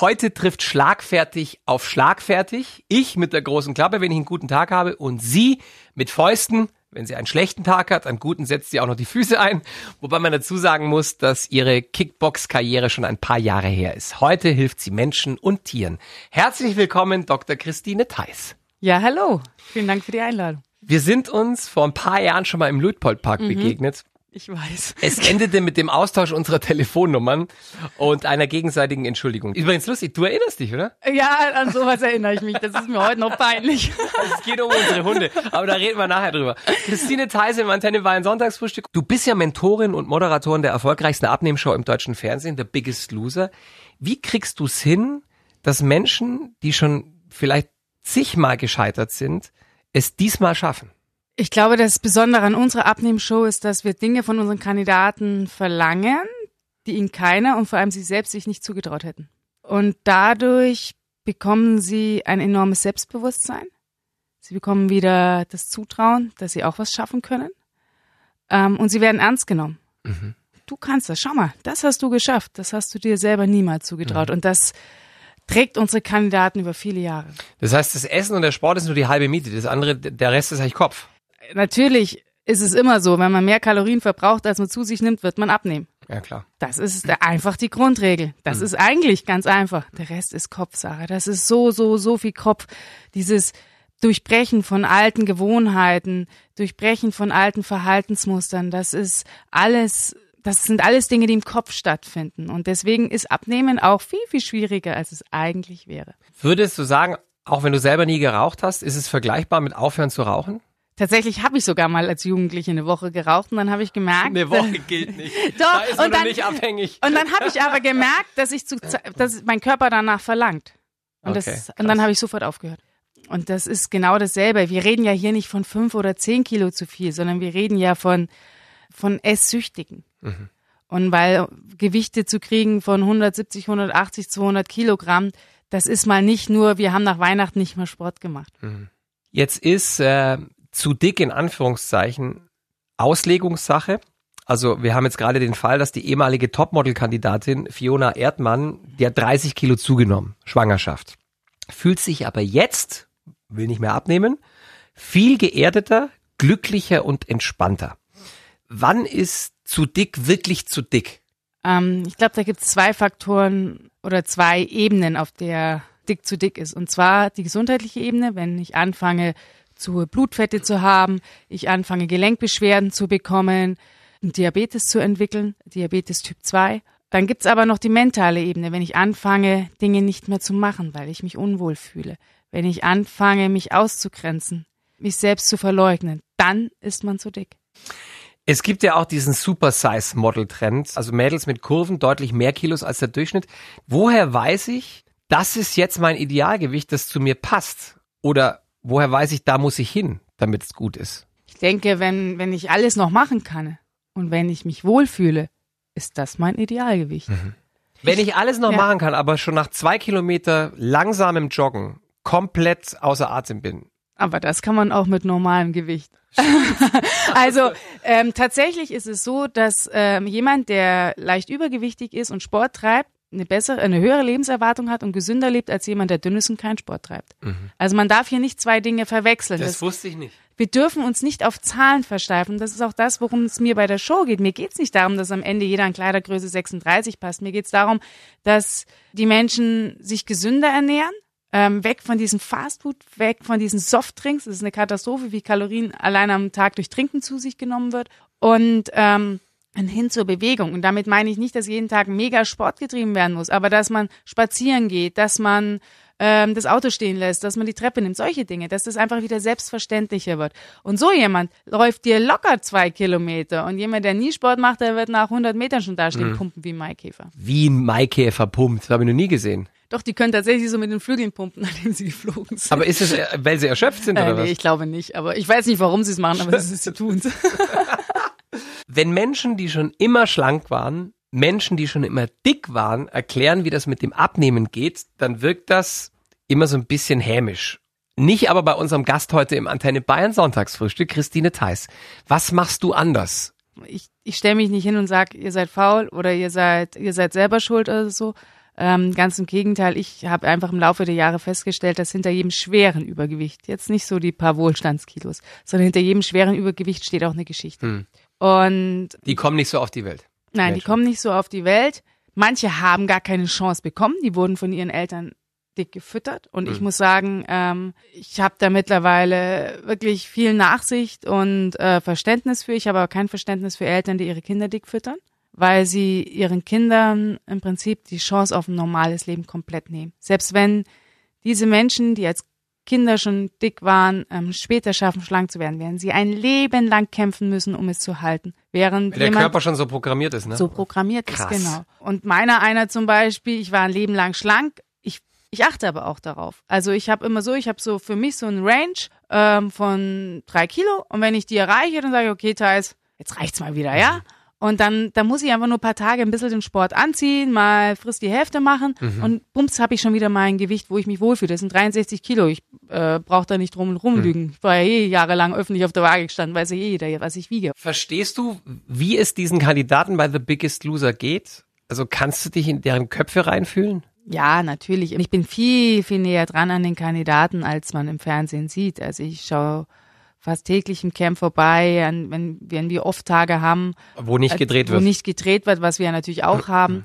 Heute trifft schlagfertig auf schlagfertig. Ich mit der großen Klappe, wenn ich einen guten Tag habe, und sie mit Fäusten, wenn sie einen schlechten Tag hat. An guten setzt sie auch noch die Füße ein. Wobei man dazu sagen muss, dass ihre Kickbox-Karriere schon ein paar Jahre her ist. Heute hilft sie Menschen und Tieren. Herzlich willkommen, Dr. Christine Theis. Ja, hallo. Vielen Dank für die Einladung. Wir sind uns vor ein paar Jahren schon mal im Luitpoldpark mhm. begegnet. Ich weiß. Es endete mit dem Austausch unserer Telefonnummern und einer gegenseitigen Entschuldigung. Übrigens lustig, du erinnerst dich, oder? Ja, an sowas erinnere ich mich. Das ist mir heute noch peinlich. Es geht um unsere Hunde, aber da reden wir nachher drüber. Christine Theise im Antenne war ein Sonntagsfrühstück. Du bist ja Mentorin und Moderatorin der erfolgreichsten Abnehmshow im deutschen Fernsehen, The Biggest Loser. Wie kriegst du es hin, dass Menschen, die schon vielleicht zigmal gescheitert sind, es diesmal schaffen? Ich glaube, das Besondere an unserer Abnehmshow ist, dass wir Dinge von unseren Kandidaten verlangen, die ihnen keiner und vor allem sie selbst sich nicht zugetraut hätten. Und dadurch bekommen sie ein enormes Selbstbewusstsein. Sie bekommen wieder das Zutrauen, dass sie auch was schaffen können. Ähm, und sie werden ernst genommen. Mhm. Du kannst das. Schau mal, das hast du geschafft. Das hast du dir selber niemals zugetraut. Mhm. Und das trägt unsere Kandidaten über viele Jahre. Das heißt, das Essen und der Sport ist nur die halbe Miete. Das andere, der Rest ist eigentlich Kopf natürlich ist es immer so, wenn man mehr Kalorien verbraucht, als man zu sich nimmt, wird man abnehmen. Ja, klar. Das ist einfach die Grundregel. Das mhm. ist eigentlich ganz einfach. Der Rest ist Kopfsache. Das ist so, so, so viel Kopf. Dieses Durchbrechen von alten Gewohnheiten, Durchbrechen von alten Verhaltensmustern, das ist alles, das sind alles Dinge, die im Kopf stattfinden. Und deswegen ist Abnehmen auch viel, viel schwieriger, als es eigentlich wäre. Würdest du sagen, auch wenn du selber nie geraucht hast, ist es vergleichbar mit Aufhören zu rauchen? Tatsächlich habe ich sogar mal als Jugendliche eine Woche geraucht und dann habe ich gemerkt, eine Woche gilt nicht. Doch, da ist man und dann, nicht abhängig. Und dann habe ich aber gemerkt, dass ich zu, dass mein Körper danach verlangt. Und, okay, das, und dann habe ich sofort aufgehört. Und das ist genau dasselbe. Wir reden ja hier nicht von fünf oder zehn Kilo zu viel, sondern wir reden ja von von Esssüchtigen. Mhm. Und weil Gewichte zu kriegen von 170, 180, 200 Kilogramm, das ist mal nicht nur, wir haben nach Weihnachten nicht mehr Sport gemacht. Mhm. Jetzt ist äh, zu dick in Anführungszeichen Auslegungssache. Also wir haben jetzt gerade den Fall, dass die ehemalige Topmodel-Kandidatin Fiona Erdmann, die hat 30 Kilo zugenommen, Schwangerschaft. Fühlt sich aber jetzt, will nicht mehr abnehmen, viel geerdeter, glücklicher und entspannter. Wann ist zu dick wirklich zu dick? Ähm, ich glaube, da gibt es zwei Faktoren oder zwei Ebenen, auf der dick zu dick ist. Und zwar die gesundheitliche Ebene, wenn ich anfange, zu Blutfette zu haben, ich anfange Gelenkbeschwerden zu bekommen, Diabetes zu entwickeln, Diabetes Typ 2. Dann gibt's aber noch die mentale Ebene, wenn ich anfange, Dinge nicht mehr zu machen, weil ich mich unwohl fühle. Wenn ich anfange, mich auszugrenzen, mich selbst zu verleugnen, dann ist man zu dick. Es gibt ja auch diesen Super-Size-Model-Trend, also Mädels mit Kurven deutlich mehr Kilos als der Durchschnitt. Woher weiß ich, das ist jetzt mein Idealgewicht, das zu mir passt? Oder woher weiß ich, da muss ich hin, damit es gut ist? Ich denke, wenn, wenn ich alles noch machen kann und wenn ich mich wohlfühle, ist das mein Idealgewicht. Mhm. Wenn ich alles noch ja. machen kann, aber schon nach zwei Kilometer langsamem Joggen komplett außer Atem bin. Aber das kann man auch mit normalem Gewicht. also ähm, tatsächlich ist es so, dass ähm, jemand, der leicht übergewichtig ist und Sport treibt, eine bessere, eine höhere Lebenserwartung hat und gesünder lebt als jemand, der dünn ist und keinen Sport treibt. Mhm. Also man darf hier nicht zwei Dinge verwechseln. Das, das, wusste ich nicht. Wir dürfen uns nicht auf Zahlen versteifen. Das ist auch das, worum es mir bei der Show geht. Mir geht es nicht darum, dass am Ende jeder in Kleidergröße 36 passt. Mir geht es darum, dass die Menschen sich gesünder ernähren, ähm, weg von diesem Fastfood, weg von diesen Softdrinks. Das ist eine Katastrophe, wie Kalorien allein am Tag durch Trinken zu sich genommen wird. Und ähm, hin zur Bewegung. Und damit meine ich nicht, dass jeden Tag mega Sport getrieben werden muss, aber dass man spazieren geht, dass man ähm, das Auto stehen lässt, dass man die Treppe nimmt, solche Dinge, dass das einfach wieder selbstverständlicher wird. Und so jemand läuft dir locker zwei Kilometer und jemand, der nie Sport macht, der wird nach 100 Metern schon dastehen, mhm. pumpen wie ein Maikäfer. Wie ein Maikäfer pumpt, das habe ich noch nie gesehen. Doch, die können tatsächlich so mit den Flügeln pumpen, nachdem sie geflogen sind. Aber ist es, äh, weil sie erschöpft sind, oder äh, nee, was? ich glaube nicht. Aber ich weiß nicht, warum sie es machen, aber sie tun es. Wenn Menschen, die schon immer schlank waren, Menschen, die schon immer dick waren, erklären, wie das mit dem Abnehmen geht, dann wirkt das immer so ein bisschen hämisch. Nicht aber bei unserem Gast heute im Antenne Bayern Sonntagsfrühstück, Christine Theis. Was machst du anders? Ich, ich stelle mich nicht hin und sage, ihr seid faul oder ihr seid, ihr seid selber schuld oder so. Ähm, ganz im Gegenteil, ich habe einfach im Laufe der Jahre festgestellt, dass hinter jedem schweren Übergewicht, jetzt nicht so die paar Wohlstandskilos, sondern hinter jedem schweren Übergewicht steht auch eine Geschichte. Hm. Und Die kommen nicht so auf die Welt. nein, die Menschen. kommen nicht so auf die Welt. Manche haben gar keine Chance bekommen, die wurden von ihren Eltern dick gefüttert. Und ich Mhm. muss sagen, ähm, ich habe da mittlerweile wirklich viel Nachsicht und äh, Verständnis für. Ich habe aber kein Verständnis für Eltern, die ihre Kinder dick füttern, weil sie ihren Kindern im Prinzip die Chance auf ein normales Leben komplett nehmen. Selbst wenn diese Menschen, die als Kinder schon dick waren, ähm, später schaffen, schlank zu werden, werden sie ein Leben lang kämpfen müssen, um es zu halten. Während Weil der Körper schon so programmiert ist, ne? so programmiert Krass. ist, genau. Und meiner einer zum Beispiel, ich war ein Leben lang schlank, ich, ich achte aber auch darauf. Also ich habe immer so, ich habe so für mich so ein Range ähm, von drei Kilo und wenn ich die erreiche, dann sage ich, okay, Thais, jetzt reicht's mal wieder, ja? Und dann, dann muss ich einfach nur ein paar Tage ein bisschen den Sport anziehen, mal frisst die Hälfte machen und bums habe ich schon wieder mein Gewicht, wo ich mich wohlfühle. Das sind 63 Kilo. Ich äh, brauche da nicht drum und rumlügen. Ich war ja eh jahrelang öffentlich auf der Waage gestanden, weiß ja eh jeder, was ich wiege. Verstehst du, wie es diesen Kandidaten bei The Biggest Loser geht? Also kannst du dich in deren Köpfe reinfühlen? Ja, natürlich. Und ich bin viel, viel näher dran an den Kandidaten, als man im Fernsehen sieht. Also ich schaue fast täglich im Camp vorbei, an, wenn, wenn wir oft Tage haben, Wo nicht gedreht wo wird. nicht gedreht wird, was wir ja natürlich auch haben.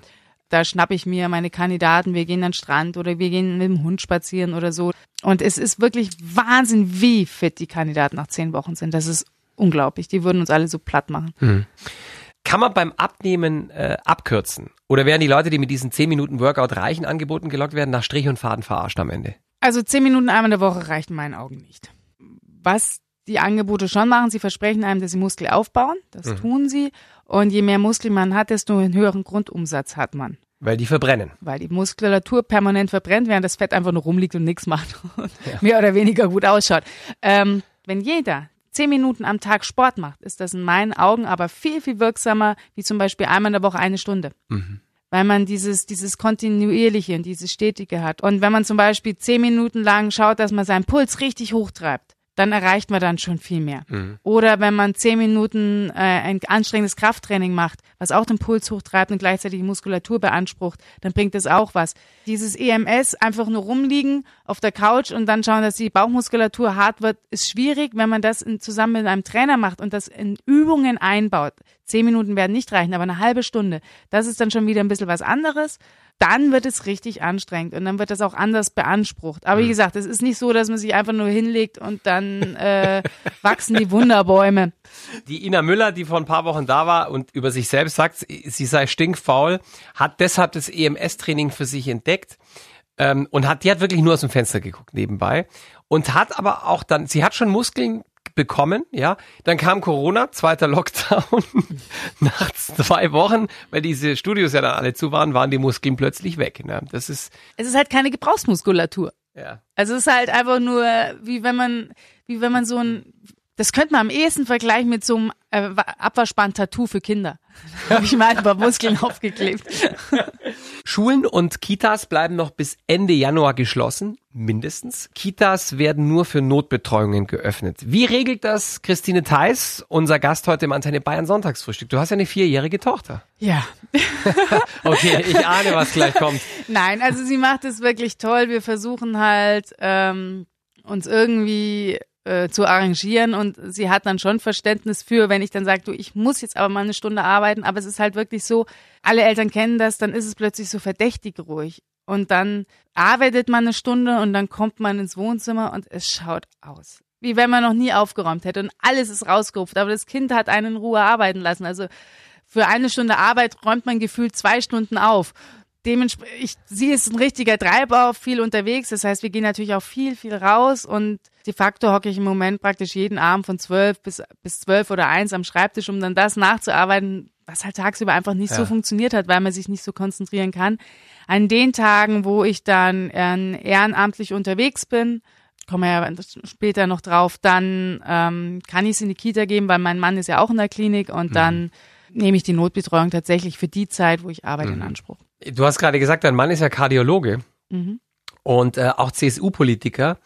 Da schnappe ich mir meine Kandidaten, wir gehen an den Strand oder wir gehen mit dem Hund spazieren oder so. Und es ist wirklich Wahnsinn, wie fit die Kandidaten nach zehn Wochen sind. Das ist unglaublich. Die würden uns alle so platt machen. Kann man beim Abnehmen äh, abkürzen? Oder werden die Leute, die mit diesen 10 Minuten Workout reichen Angeboten gelockt werden, nach Strich und Faden verarscht am Ende? Also zehn Minuten einmal in der Woche reicht in meinen Augen nicht. Was die Angebote schon machen, sie versprechen einem, dass sie Muskel aufbauen. Das Mhm. tun sie. Und je mehr Muskel man hat, desto einen höheren Grundumsatz hat man. Weil die verbrennen. Weil die Muskulatur permanent verbrennt, während das Fett einfach nur rumliegt und nichts macht und mehr oder weniger gut ausschaut. Ähm, wenn jeder zehn Minuten am Tag Sport macht, ist das in meinen Augen aber viel, viel wirksamer, wie zum Beispiel einmal in der Woche eine Stunde. Weil man dieses, dieses kontinuierliche und dieses stetige hat. Und wenn man zum Beispiel zehn Minuten lang schaut, dass man seinen Puls richtig hochtreibt, dann erreicht man dann schon viel mehr. Oder wenn man zehn Minuten äh, ein anstrengendes Krafttraining macht, was auch den Puls hochtreibt und gleichzeitig die Muskulatur beansprucht, dann bringt das auch was. Dieses EMS, einfach nur rumliegen auf der Couch und dann schauen, dass die Bauchmuskulatur hart wird, ist schwierig, wenn man das in, zusammen mit einem Trainer macht und das in Übungen einbaut. Zehn Minuten werden nicht reichen, aber eine halbe Stunde, das ist dann schon wieder ein bisschen was anderes. Dann wird es richtig anstrengend und dann wird das auch anders beansprucht. Aber wie gesagt, es ist nicht so, dass man sich einfach nur hinlegt und dann äh, wachsen die Wunderbäume. Die Ina Müller, die vor ein paar Wochen da war und über sich selbst sagt, sie sei stinkfaul, hat deshalb das EMS-Training für sich entdeckt ähm, und hat, die hat wirklich nur aus dem Fenster geguckt nebenbei und hat aber auch dann, sie hat schon Muskeln bekommen, ja. Dann kam Corona, zweiter Lockdown. Nach zwei Wochen, weil diese Studios ja dann alle zu waren, waren die Muskeln plötzlich weg. Ne? Das ist, Es ist halt keine Gebrauchsmuskulatur. ja. Also es ist halt einfach nur, wie wenn man, wie wenn man so ein, das könnte man am ehesten vergleichen mit so einem äh, Abwaschband-Tattoo für Kinder. Da habe ich mal ein paar Muskeln aufgeklebt. Schulen und Kitas bleiben noch bis Ende Januar geschlossen, mindestens. Kitas werden nur für Notbetreuungen geöffnet. Wie regelt das Christine Theis, unser Gast heute im Antenne Bayern Sonntagsfrühstück? Du hast ja eine vierjährige Tochter. Ja. Okay, ich ahne, was gleich kommt. Nein, also sie macht es wirklich toll. Wir versuchen halt, ähm, uns irgendwie äh, zu arrangieren und sie hat dann schon Verständnis für, wenn ich dann sage, du, ich muss jetzt aber mal eine Stunde arbeiten, aber es ist halt wirklich so, alle Eltern kennen das, dann ist es plötzlich so verdächtig ruhig. Und dann arbeitet man eine Stunde und dann kommt man ins Wohnzimmer und es schaut aus. Wie wenn man noch nie aufgeräumt hätte und alles ist rausgerupft, aber das Kind hat einen in Ruhe arbeiten lassen. Also für eine Stunde Arbeit räumt man gefühlt zwei Stunden auf. Dementsprechend, sie ist ein richtiger Treiber, viel unterwegs. Das heißt, wir gehen natürlich auch viel, viel raus und de facto hocke ich im Moment praktisch jeden Abend von zwölf bis, bis zwölf oder eins am Schreibtisch, um dann das nachzuarbeiten, was halt tagsüber einfach nicht so Ja. funktioniert hat, weil man sich nicht so konzentrieren kann. An den Tagen, wo ich dann äh, ehrenamtlich unterwegs bin, kommen wir ja später noch drauf, dann ähm, kann ich es in die Kita geben, weil mein Mann ist ja auch in der Klinik und dann nehme ich die Notbetreuung tatsächlich für die Zeit, wo ich arbeite, in Anspruch. Du hast gerade gesagt, dein Mann ist ja Kardiologe Mhm. und äh, auch CSU-Politiker.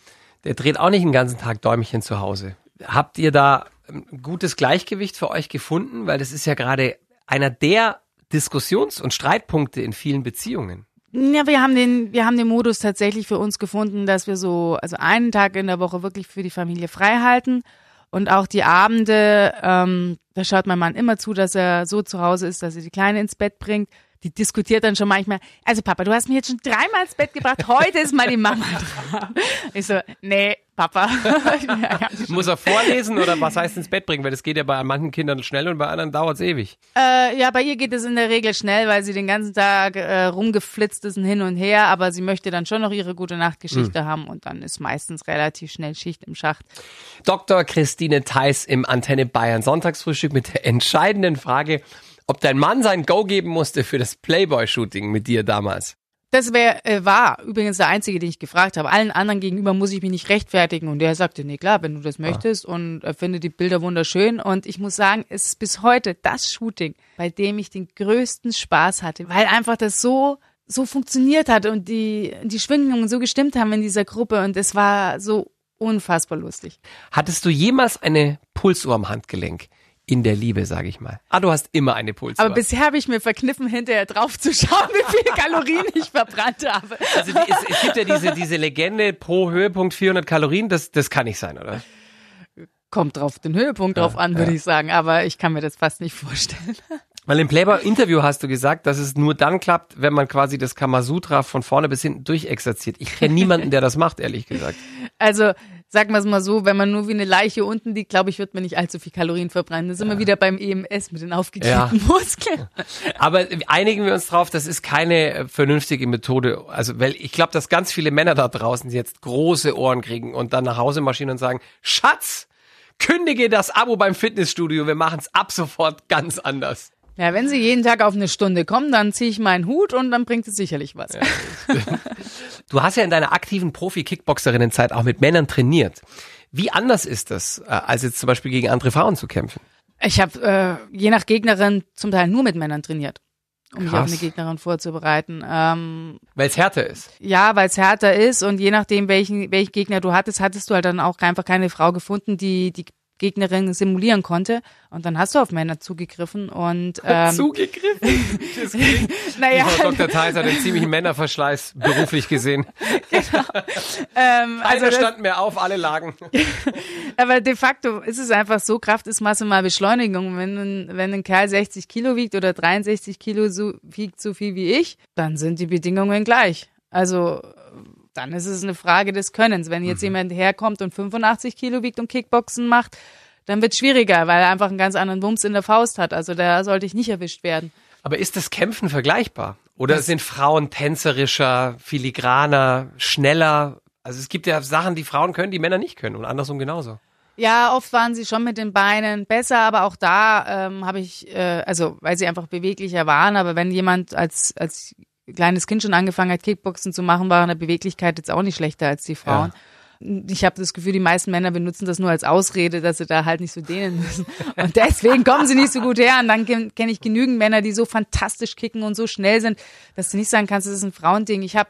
Der dreht auch nicht den ganzen Tag Däumchen zu Hause. Habt ihr da ein gutes Gleichgewicht für euch gefunden? Weil das ist ja gerade einer der Diskussions- und Streitpunkte in vielen Beziehungen. Ja, wir haben den, wir haben den Modus tatsächlich für uns gefunden, dass wir so, also einen Tag in der Woche wirklich für die Familie frei halten und auch die Abende, ähm, da schaut mein Mann immer zu, dass er so zu Hause ist, dass er die Kleine ins Bett bringt. Die diskutiert dann schon manchmal, also Papa, du hast mich jetzt schon dreimal ins Bett gebracht, heute ist mal die Mama dran. Ich so, nee, Papa. ja. Muss er vorlesen oder was heißt ins Bett bringen? Weil das geht ja bei manchen Kindern schnell und bei anderen dauert es ewig. Äh, ja, bei ihr geht es in der Regel schnell, weil sie den ganzen Tag äh, rumgeflitzt ist und hin und her, aber sie möchte dann schon noch ihre gute Nachtgeschichte mhm. haben und dann ist meistens relativ schnell Schicht im Schacht. Dr. Christine Theis im Antenne Bayern Sonntagsfrühstück mit der entscheidenden Frage, ob dein Mann sein Go geben musste für das Playboy-Shooting mit dir damals. Das wär, äh, war übrigens der einzige, den ich gefragt habe. Allen anderen gegenüber muss ich mich nicht rechtfertigen. Und der sagte, nee, klar, wenn du das möchtest. Ah. Und er findet die Bilder wunderschön. Und ich muss sagen, es ist bis heute das Shooting, bei dem ich den größten Spaß hatte, weil einfach das so so funktioniert hat und die die Schwingungen so gestimmt haben in dieser Gruppe und es war so unfassbar lustig. Hattest du jemals eine Pulsuhr am Handgelenk? In der Liebe, sage ich mal. Ah, du hast immer eine Pulsuhr. Aber bisher habe ich mir verkniffen, hinterher drauf zu schauen, wie viele Kalorien ich verbrannt habe. Also die, es, es, gibt ja diese, diese Legende pro Höhepunkt 400 Kalorien, das, das kann nicht sein, oder? Kommt drauf den Höhepunkt ja, drauf an, würde ja. ich sagen, aber ich kann mir das fast nicht vorstellen. Weil im Playboy-Interview hast du gesagt, dass es nur dann klappt, wenn man quasi das Kamasutra von vorne bis hinten durchexerziert. Ich kenne niemanden, der das macht, ehrlich gesagt. Also sagen wir es mal so, wenn man nur wie eine Leiche unten liegt, glaube ich, wird man nicht allzu viel Kalorien verbrennen. Da sind wir wieder beim EMS mit den aufgeklebten ja. Muskeln. Aber einigen wir uns drauf, das ist keine äh, vernünftige Methode. Also, weil ich glaube, dass ganz viele Männer da draußen jetzt große Ohren kriegen und dann nach Hause marschieren und sagen, Schatz, kündige das Abo beim Fitnessstudio, wir machen es ab sofort ganz anders. Ja, wenn Sie jeden Tag auf eine Stunde kommen, dann ziehe ich meinen Hut und dann bringt es sicherlich was. Ja, du hast ja in deiner aktiven Profi-Kickboxerinnenzeit auch mit Männern trainiert. Wie anders ist das, äh, als jetzt zum Beispiel gegen andere Frauen zu kämpfen? Ich habe äh, je nach Gegnerin zum Teil nur mit Männern trainiert, um Krass. mich auf eine Gegnerin vorzubereiten. Ähm, weil es härter ist. Ja, weil es härter ist und je nachdem, welchen, welchen Gegner du hattest, hattest du halt dann auch einfach keine Frau gefunden, die die Gegnerin simulieren konnte. Und dann hast du auf Männer zugegriffen und ähm, zugegriffen. naja, Frau Dr. Theis hat einen ziemlichen Männerverschleiß beruflich gesehen. genau. Ähm, also standen mehr auf, alle lagen. aber de facto ist es einfach so: Kraft ist Masse mal Beschleunigung. Wenn wenn ein Kerl 60 Kilo wiegt oder 63 Kilo so wiegt so viel wie ich, dann sind die Bedingungen gleich. Also dann ist es eine Frage des Könnens. Wenn jetzt mhm. jemand herkommt und 85 Kilo wiegt und Kickboxen macht, dann wird es schwieriger, weil er einfach einen ganz anderen Wumms in der Faust hat. Also da sollte ich nicht erwischt werden. Aber ist das Kämpfen vergleichbar? Oder das sind Frauen tänzerischer, filigraner, schneller? Also es gibt ja Sachen, die Frauen können, die Männer nicht können und andersrum genauso. Ja, oft waren sie schon mit den Beinen besser, aber auch da ähm, habe ich, äh, also weil sie einfach beweglicher waren, aber wenn jemand als, als kleines Kind schon angefangen hat, Kickboxen zu machen, war in der Beweglichkeit jetzt auch nicht schlechter als die Frauen. Ja. Ich habe das Gefühl, die meisten Männer benutzen das nur als Ausrede, dass sie da halt nicht so dehnen müssen. Und deswegen kommen sie nicht so gut her. Und dann kenne ich genügend Männer, die so fantastisch kicken und so schnell sind, dass du nicht sagen kannst, das ist ein Frauending. Ich habe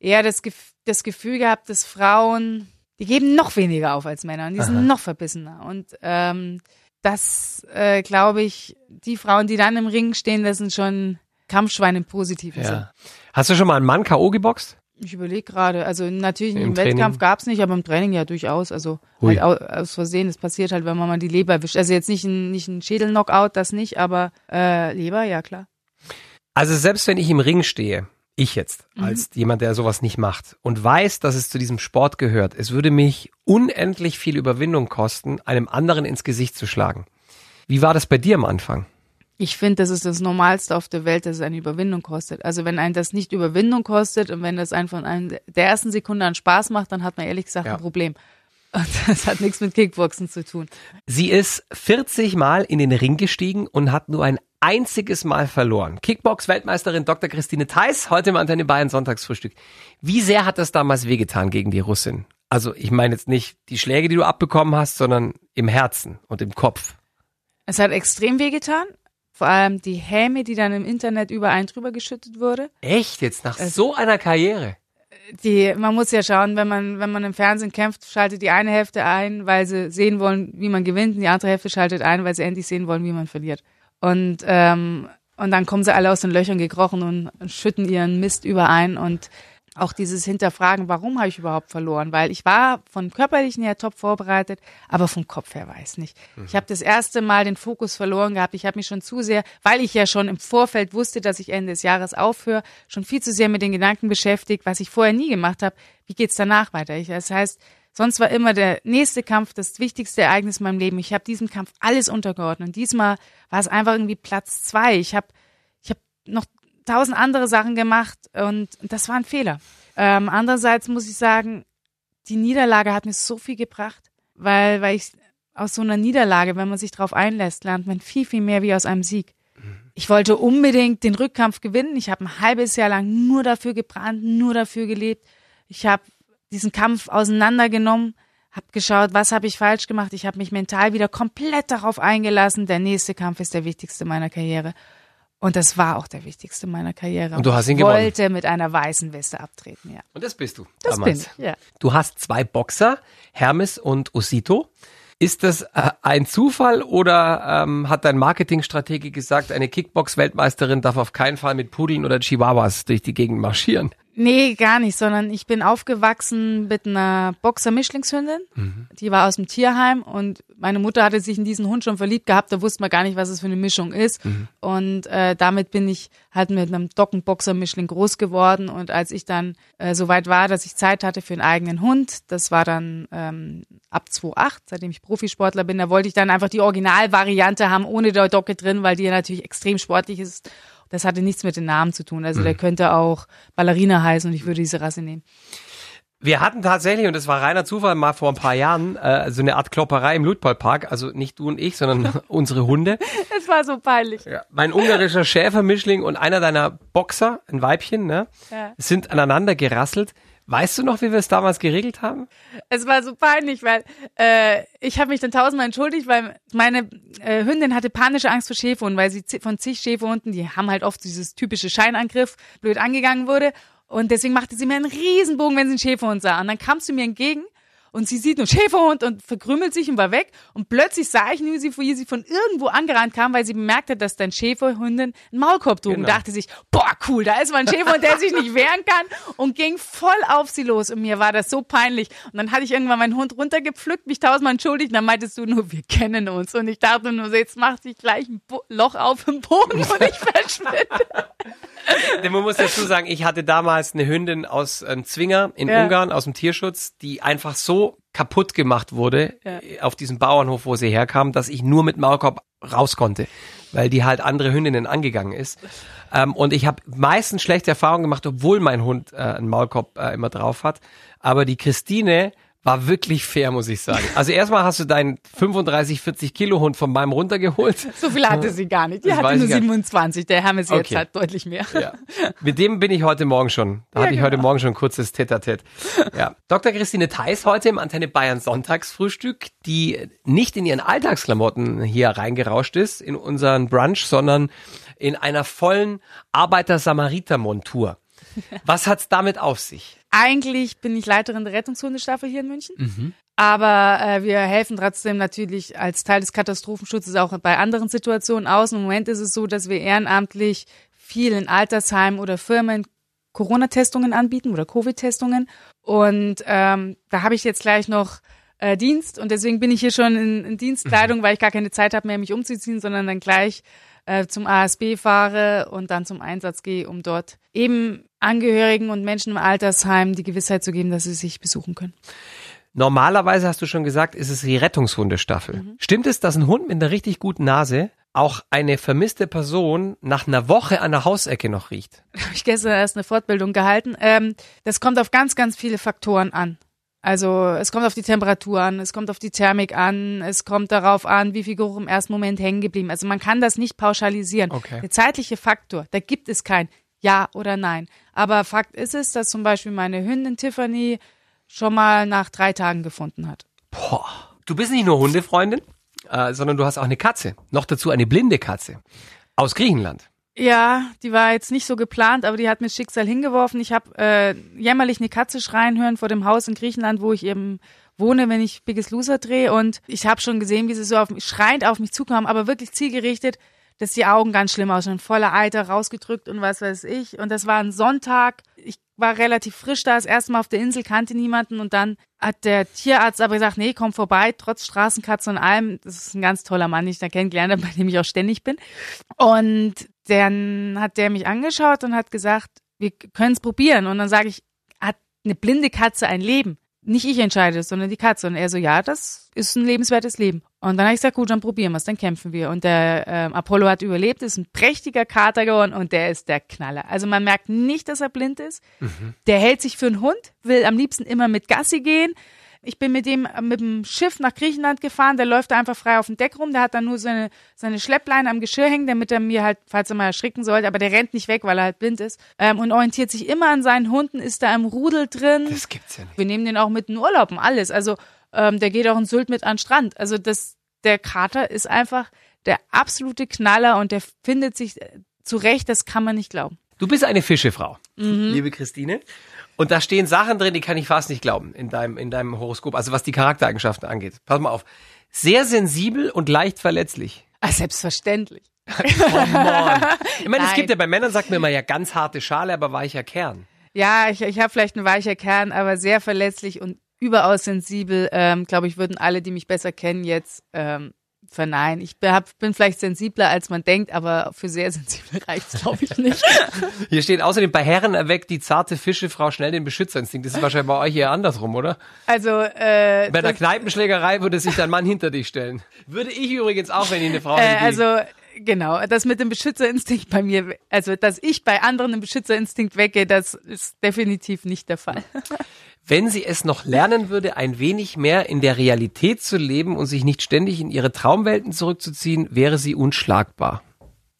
eher das, Gef das Gefühl gehabt, dass Frauen, die geben noch weniger auf als Männer und die Aha. sind noch verbissener. Und ähm, das, äh, glaube ich, die Frauen, die dann im Ring stehen, das sind schon Kampfschwein im positiven ja. Sinn. Hast du schon mal einen Mann K.O. geboxt? Ich überlege gerade. Also natürlich im, im Wettkampf gab's nicht, aber im Training ja durchaus. Also halt aus Versehen. Das passiert halt, wenn man mal die Leber erwischt. Also jetzt nicht ein, nicht ein Schädel-Knockout, das nicht, aber äh, Leber, ja klar. Also selbst wenn ich im Ring stehe, ich jetzt, mhm. als jemand, der sowas nicht macht und weiß, dass es zu diesem Sport gehört, es würde mich unendlich viel Überwindung kosten, einem anderen ins Gesicht zu schlagen. Wie war das bei dir am Anfang? Ich finde, das ist das Normalste auf der Welt, dass es eine Überwindung kostet. Also wenn ein das nicht Überwindung kostet und wenn das einen von einem der ersten Sekunde an Spaß macht, dann hat man ehrlich gesagt ja. ein Problem. Und das hat nichts mit Kickboxen zu tun. Sie ist 40 Mal in den Ring gestiegen und hat nur ein einziges Mal verloren. Kickbox-Weltmeisterin Dr. Christine Theis, heute im Antenne Bayern Sonntagsfrühstück. Wie sehr hat das damals wehgetan gegen die Russin? Also ich meine jetzt nicht die Schläge, die du abbekommen hast, sondern im Herzen und im Kopf. Es hat extrem wehgetan vor allem die Häme, die dann im Internet über einen drüber geschüttet wurde. Echt jetzt nach es, so einer Karriere? Die, man muss ja schauen, wenn man wenn man im Fernsehen kämpft, schaltet die eine Hälfte ein, weil sie sehen wollen, wie man gewinnt, und die andere Hälfte schaltet ein, weil sie endlich sehen wollen, wie man verliert. Und ähm, Und dann kommen sie alle aus den Löchern gekrochen und schütten ihren Mist überein und auch dieses Hinterfragen, warum habe ich überhaupt verloren? Weil ich war von körperlichen her top vorbereitet, aber vom Kopf her weiß nicht. Mhm. Ich habe das erste Mal den Fokus verloren gehabt. Ich habe mich schon zu sehr, weil ich ja schon im Vorfeld wusste, dass ich Ende des Jahres aufhöre, schon viel zu sehr mit den Gedanken beschäftigt, was ich vorher nie gemacht habe. Wie geht's danach weiter? Ich, das heißt, sonst war immer der nächste Kampf das wichtigste Ereignis in meinem Leben. Ich habe diesem Kampf alles untergeordnet. Und diesmal war es einfach irgendwie Platz zwei. Ich habe ich hab noch tausend andere Sachen gemacht und das war ein Fehler. Ähm, andererseits muss ich sagen, die Niederlage hat mir so viel gebracht, weil, weil ich aus so einer Niederlage, wenn man sich darauf einlässt, lernt man viel, viel mehr wie aus einem Sieg. Ich wollte unbedingt den Rückkampf gewinnen. Ich habe ein halbes Jahr lang nur dafür gebrannt, nur dafür gelebt. Ich habe diesen Kampf auseinandergenommen, habe geschaut, was habe ich falsch gemacht. Ich habe mich mental wieder komplett darauf eingelassen. Der nächste Kampf ist der wichtigste meiner Karriere. Und das war auch der wichtigste meiner Karriere. Und du hast ihn ich gewonnen. wollte mit einer weißen Weste abtreten, ja. Und das bist du. Das damals. bin ich, ja. Du hast zwei Boxer, Hermes und Osito. Ist das äh, ein Zufall oder ähm, hat dein Marketingstratege gesagt, eine Kickbox-Weltmeisterin darf auf keinen Fall mit Pudeln oder Chihuahuas durch die Gegend marschieren? Nee, gar nicht, sondern ich bin aufgewachsen mit einer Boxer-Mischlingshündin. Mhm. Die war aus dem Tierheim und meine Mutter hatte sich in diesen Hund schon verliebt gehabt. Da wusste man gar nicht, was es für eine Mischung ist. Mhm. Und äh, damit bin ich halt mit einem Docken-Boxer-Mischling groß geworden. Und als ich dann äh, so weit war, dass ich Zeit hatte für einen eigenen Hund, das war dann ähm, ab 2008, seitdem ich Profisportler bin, da wollte ich dann einfach die Originalvariante haben, ohne der Docke drin, weil die ja natürlich extrem sportlich ist das hatte nichts mit den Namen zu tun. Also mhm. der könnte auch Ballerina heißen und ich würde diese Rasse nehmen. Wir hatten tatsächlich, und das war reiner Zufall, mal vor ein paar Jahren, äh, so eine Art Klopperei im Ludpolpark. Also nicht du und ich, sondern unsere Hunde. Es war so peinlich. Ja, mein ungarischer Schäfermischling und einer deiner Boxer, ein Weibchen, ne, ja. sind aneinander gerasselt. Weißt du noch, wie wir es damals geregelt haben? Es war so peinlich, weil äh, ich habe mich dann tausendmal entschuldigt, weil meine äh, Hündin hatte panische Angst vor Schäferhunden, weil sie von zig Schäferhunden, die haben halt oft dieses typische Scheinangriff, blöd angegangen wurde. Und deswegen machte sie mir einen Riesenbogen, wenn sie einen Schäferhund sah. Und dann kam sie mir entgegen und sie sieht nur Schäferhund und verkrümmelt sich und war weg. Und plötzlich sah ich nur sie, wie sie von irgendwo angerannt kam, weil sie bemerkte, dass dein Schäferhündin einen Maulkorb trug genau. und dachte sich, boah, cool, da ist mal ein Schäferhund, der sich nicht wehren kann und ging voll auf sie los. Und mir war das so peinlich. Und dann hatte ich irgendwann meinen Hund runtergepflückt, mich tausendmal entschuldigt und dann meintest du nur, wir kennen uns. Und ich dachte nur, jetzt macht sich gleich ein Bo Loch auf im Boden und ich verschwinde. Denn man muss dazu sagen, ich hatte damals eine Hündin aus einem Zwinger in ja. Ungarn, aus dem Tierschutz, die einfach so kaputt gemacht wurde ja. auf diesem Bauernhof, wo sie herkam, dass ich nur mit Maulkorb raus konnte, weil die halt andere Hündinnen angegangen ist. Ähm, und ich habe meistens schlechte Erfahrungen gemacht, obwohl mein Hund äh, einen Maulkorb äh, immer drauf hat. Aber die Christine war wirklich fair, muss ich sagen. Also erstmal hast du deinen 35, 40 Kilo Hund von meinem runtergeholt. So viel hatte sie gar nicht. Die das hatte nur 27. Der Hermes okay. jetzt hat deutlich mehr. Ja. Mit dem bin ich heute Morgen schon. Da ja, hatte ich genau. heute Morgen schon ein kurzes Tete-a-Tete. Ja. Dr. Christine Theis heute im Antenne Bayern Sonntagsfrühstück, die nicht in ihren Alltagsklamotten hier reingerauscht ist, in unseren Brunch, sondern in einer vollen Arbeiter-Samariter-Montur. Was hat's damit auf sich? Eigentlich bin ich Leiterin der Rettungshundestaffel hier in München. Mhm. Aber äh, wir helfen trotzdem natürlich als Teil des Katastrophenschutzes auch bei anderen Situationen aus. Im Moment ist es so, dass wir ehrenamtlich viel in Altersheimen oder Firmen Corona-Testungen anbieten oder Covid-Testungen. Und ähm, da habe ich jetzt gleich noch äh, Dienst und deswegen bin ich hier schon in, in Dienstkleidung, mhm. weil ich gar keine Zeit habe mehr, mich umzuziehen, sondern dann gleich äh, zum ASB fahre und dann zum Einsatz gehe, um dort eben Angehörigen und Menschen im Altersheim die Gewissheit zu geben, dass sie sich besuchen können. Normalerweise hast du schon gesagt, ist es die Rettungshundestaffel. Mhm. Stimmt es, dass ein Hund mit einer richtig guten Nase auch eine vermisste Person nach einer Woche an der Hausecke noch riecht? Habe ich gestern erst eine Fortbildung gehalten. Ähm, das kommt auf ganz, ganz viele Faktoren an. Also es kommt auf die Temperatur an, es kommt auf die Thermik an, es kommt darauf an, wie viel Geruch im ersten Moment hängen geblieben. Also man kann das nicht pauschalisieren. Okay. Der zeitliche Faktor, da gibt es kein Ja oder Nein. Aber Fakt ist es, dass zum Beispiel meine Hündin Tiffany schon mal nach drei Tagen gefunden hat. Boah. Du bist nicht nur Hundefreundin, äh, sondern du hast auch eine Katze. Noch dazu eine blinde Katze. Aus Griechenland. Ja, die war jetzt nicht so geplant, aber die hat mir Schicksal hingeworfen. Ich habe äh, jämmerlich eine Katze schreien hören vor dem Haus in Griechenland, wo ich eben wohne, wenn ich Biggest Loser drehe. Und ich habe schon gesehen, wie sie so auf mich, schreiend auf mich zukam, aber wirklich zielgerichtet dass die Augen ganz schlimm ausschauen, voller Eiter rausgedrückt und was weiß ich. Und das war ein Sonntag. Ich war relativ frisch da, das erste Mal auf der Insel, kannte niemanden und dann hat der Tierarzt aber gesagt, nee, komm vorbei, trotz Straßenkatze und allem. Das ist ein ganz toller Mann, den ich da kennengelernt habe, bei dem ich auch ständig bin. Und dann hat der mich angeschaut und hat gesagt, wir können es probieren. Und dann sage ich, hat eine blinde Katze ein Leben? Nicht ich entscheide es, sondern die Katze. Und er so, ja, das ist ein lebenswertes Leben. Und dann habe ich gesagt, gut, dann probieren wir es, dann kämpfen wir. Und der ähm, Apollo hat überlebt, ist ein prächtiger Kater geworden und der ist der Knaller. Also man merkt nicht, dass er blind ist. Mhm. Der hält sich für einen Hund, will am liebsten immer mit Gassi gehen. Ich bin mit dem mit dem Schiff nach Griechenland gefahren, der läuft da einfach frei auf dem Deck rum, der hat dann nur seine, seine Schleppleine am Geschirr hängen, damit er mir halt, falls er mal erschrecken sollte, aber der rennt nicht weg, weil er halt blind ist ähm, und orientiert sich immer an seinen Hunden, ist da im Rudel drin. Das gibt's ja nicht. Wir nehmen den auch mit in Urlaub und alles. Also ähm, der geht auch in Sylt mit an den Strand. Also das, der Kater ist einfach der absolute Knaller und der findet sich zurecht, das kann man nicht glauben. Du bist eine Fischefrau, mhm. liebe Christine. Und da stehen Sachen drin, die kann ich fast nicht glauben in deinem, in deinem Horoskop, also was die Charaktereigenschaften angeht. Pass mal auf. Sehr sensibel und leicht verletzlich. Ah, selbstverständlich. oh Mann. Ich meine, es gibt ja bei Männern, sagt man immer ja ganz harte Schale, aber weicher Kern. Ja, ich, ich habe vielleicht einen weicher Kern, aber sehr verletzlich und überaus sensibel. Ähm, Glaube ich, würden alle, die mich besser kennen, jetzt ähm, verneinen. Ich bin vielleicht sensibler, als man denkt, aber für sehr sensibel reicht es, glaube ich, nicht. Hier steht außerdem, bei Herren erweckt die zarte Fischefrau schnell den Beschützerinstinkt. Das ist wahrscheinlich bei euch eher andersrum, oder? Also, äh, Bei der Kneipenschlägerei würde sich dein Mann hinter dich stellen. Würde ich übrigens auch, wenn ich eine Frau äh. Also, genau, das mit dem Beschützerinstinkt bei mir, also, dass ich bei anderen den Beschützerinstinkt wecke, das ist definitiv nicht der Fall wenn sie es noch lernen würde, ein wenig mehr in der Realität zu leben und sich nicht ständig in ihre Traumwelten zurückzuziehen, wäre sie unschlagbar.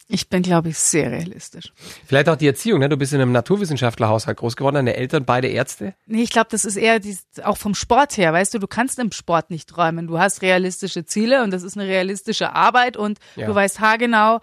Ich bin, glaube ich, sehr realistisch. Vielleicht auch die Erziehung, ne? Du bist in einem Naturwissenschaftlerhaushalt groß geworden, deine Eltern beide Ärzte? Nee, ich glaube, das ist eher die, auch vom Sport her, weißt du, du kannst im Sport nicht träumen. Du hast realistische Ziele und das ist eine realistische Arbeit und ja. du weißt haargenau,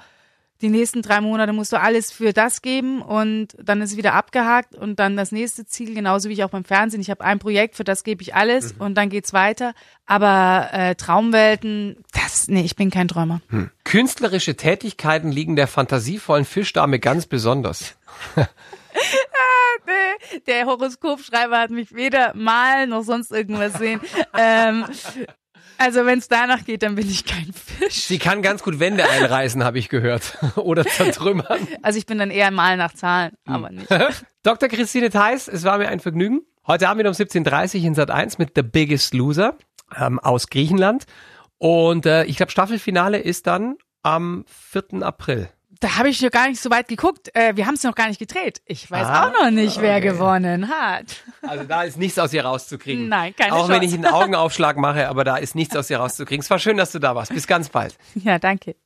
die nächsten drei Monate musst du alles für das geben und dann ist es wieder abgehakt und dann das nächste Ziel, genauso wie ich auch beim Fernsehen. Ich habe ein Projekt, für das gebe ich alles mhm. und dann geht's weiter. Aber äh, Traumwelten, das, nee, ich bin kein Träumer. Hm. Künstlerische Tätigkeiten liegen der fantasievollen Fischdame ganz besonders. ah. Der Horoskopschreiber hat mich weder malen noch sonst irgendwas sehen. ähm, also wenn es danach geht, dann bin ich kein Fisch. Sie kann ganz gut Wände einreißen, habe ich gehört. Oder zertrümmern. Also ich bin dann eher mal nach Zahlen, hm. aber nicht. Dr. Christine Theis, es war mir ein Vergnügen. Heute Abend wieder um 17.30 Uhr in Sat 1 mit The Biggest Loser ähm, aus Griechenland. Und äh, ich glaube, Staffelfinale ist dann am 4. April da habe ich noch gar nicht so weit geguckt. Äh, wir haben es noch gar nicht gedreht. Ich weiß ah, auch noch nicht, okay. wer gewonnen hat. Also da ist nichts aus ihr rauszukriegen. Nein, keine Auch Chance. wenn ich einen Augenaufschlag mache, aber da ist nichts aus ihr rauszukriegen. Es war schön, dass du da warst. Bis ganz bald. Ja, danke.